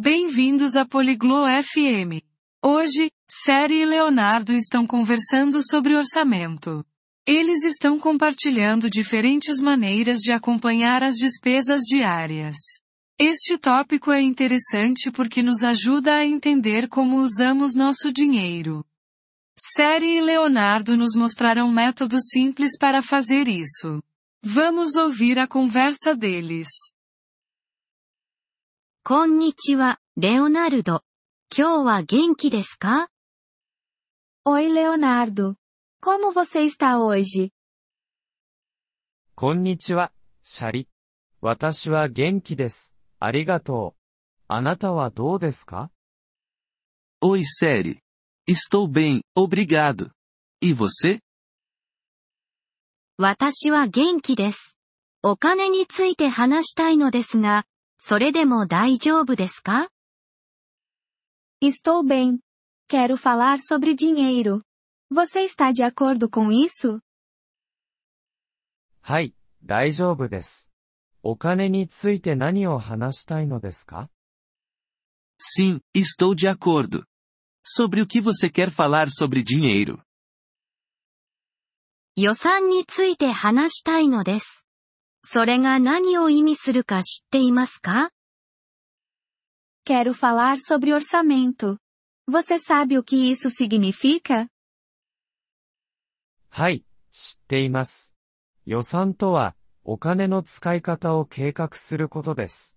Bem-vindos a Poliglo FM. Hoje, Série e Leonardo estão conversando sobre orçamento. Eles estão compartilhando diferentes maneiras de acompanhar as despesas diárias. Este tópico é interessante porque nos ajuda a entender como usamos nosso dinheiro. Série e Leonardo nos mostrarão métodos simples para fazer isso. Vamos ouvir a conversa deles. こんにちは、レオナルド。今日は元気ですか？Oi Leonardo. Como você está hoje? こんにちは、シャリ。私は元気です。ありがとう。あなたはどうですか？Oi Série. Estou bem, obrigado. E você? 私は元気です。お金について話したいのですが、それでも大丈夫ですか Estou bem. Quero falar sobre dinheiro. Você está de acordo com isso? はい、大丈夫です。お金について何を話したいのですか Sim, estou de acordo. Sobre o que você quer falar sobre dinheiro? 予算について話したいのです。それが何を意味するか知っていますか Quero falar sobre orçamento. Você sabe o que isso significa? はい、知っています。予算とは、お金の使い方を計画することです。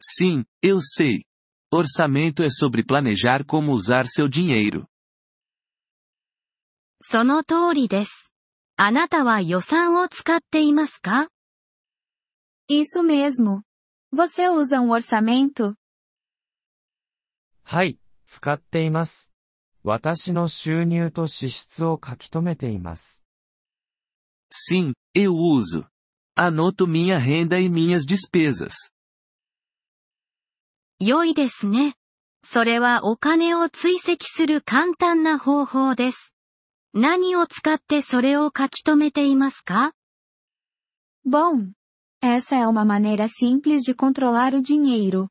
Sim, eu sei. Orçamento é sobre planejar como usar seu dinheiro. その通りです。あなたは予算を使っていますか Isso mesmo. Você usa um orçamento? はい、使っています。私の収入と支出を書き留めています。Sim, eu uso. Anoto minha renda e minhas despesas. 良いですね。それはお金を追跡する簡単な方法です。何を使ってそれを書き留めていますか Bom. Essa é uma maneira simples de controlar o dinheiro.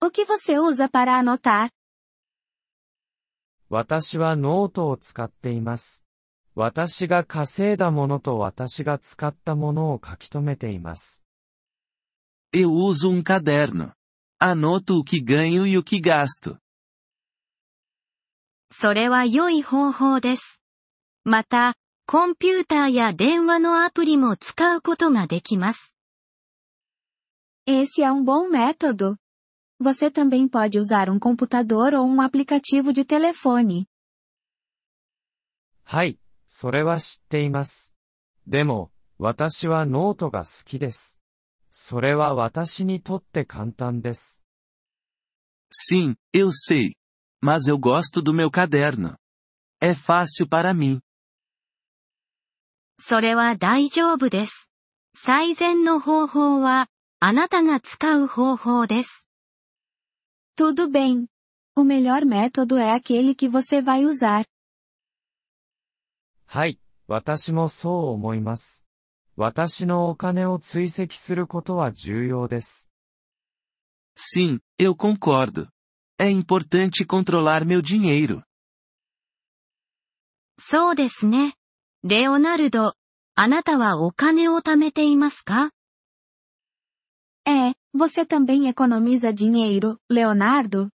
O que você usa para anotar? 私はノートを使っています。私が稼いだものと私が使ったものを書き留めています。Eu uso um caderno. Anoto o que ganho e o que gasto. それは良い方法です。また、コンピューターや電話のアプリも使うことができます。Esse é um bom método. Você também pode usar um computador ou um aplicativo de telefone. はい、それは知っています。でも、私はノートが好きです。それは私にとって簡単です。Sim, eu sei. Mas eu gosto do meu caderno. É fácil para mim. それは大丈夫です。最善の方法は、あなたが使う方法です。Tudo bem. O melhor método é aquele que você vai usar. はい、私もそう思います。私のお金を追跡することは重要です。Sim, eu concordo. É importante controlar meu dinheiro. そうですね。レオナルド、あなたはお金を貯めていますか É, você também economiza dinheiro, Leonardo?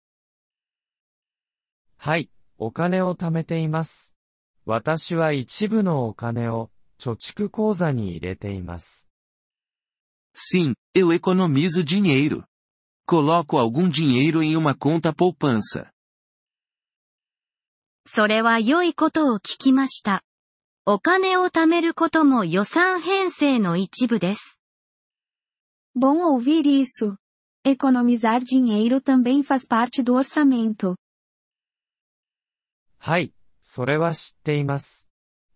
はい、お金を貯めています。私は一部のお金を貯蓄口座に入れています。Sim, eu economizo dinheiro. Coloco algum dinheiro em uma conta poupança. それは良いことを聞きました。お金を貯めることも予算編成の一部です。Bom ouvir isso. Economizar dinheiro também faz parte do orçamento. はい、それは知っています。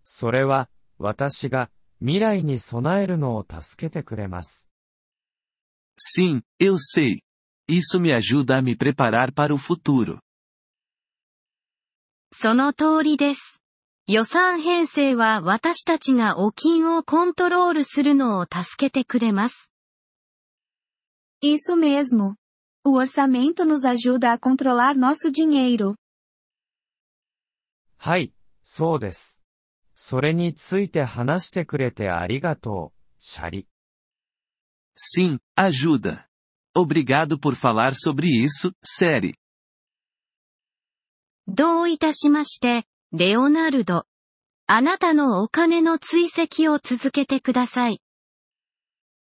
それは、私が未来に備えるのを助けてくれます。Sim, eu sei. Isso me ajuda a me preparar para o futuro. その通りです。予算編成は私たちがお金をコントロールするのを助けてくれます。Isso mesmo. O orçamento nos ajuda a controlar nosso dinheiro. はい、そうです。それについて話してくれてありがとう、シャリ。Sim, ajuda. Obrigado por falar sobre isso, série. どういたしまして、レオナルド。あなたのお金の追跡を続けてください。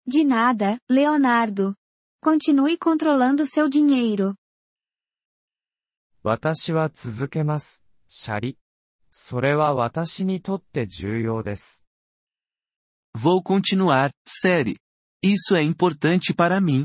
De nada, Leonardo. Continue controlando seu dinheiro. 私は続けます、シャリ。それは私にとって重要です。Vou continuar, série. Isso é importante para mim.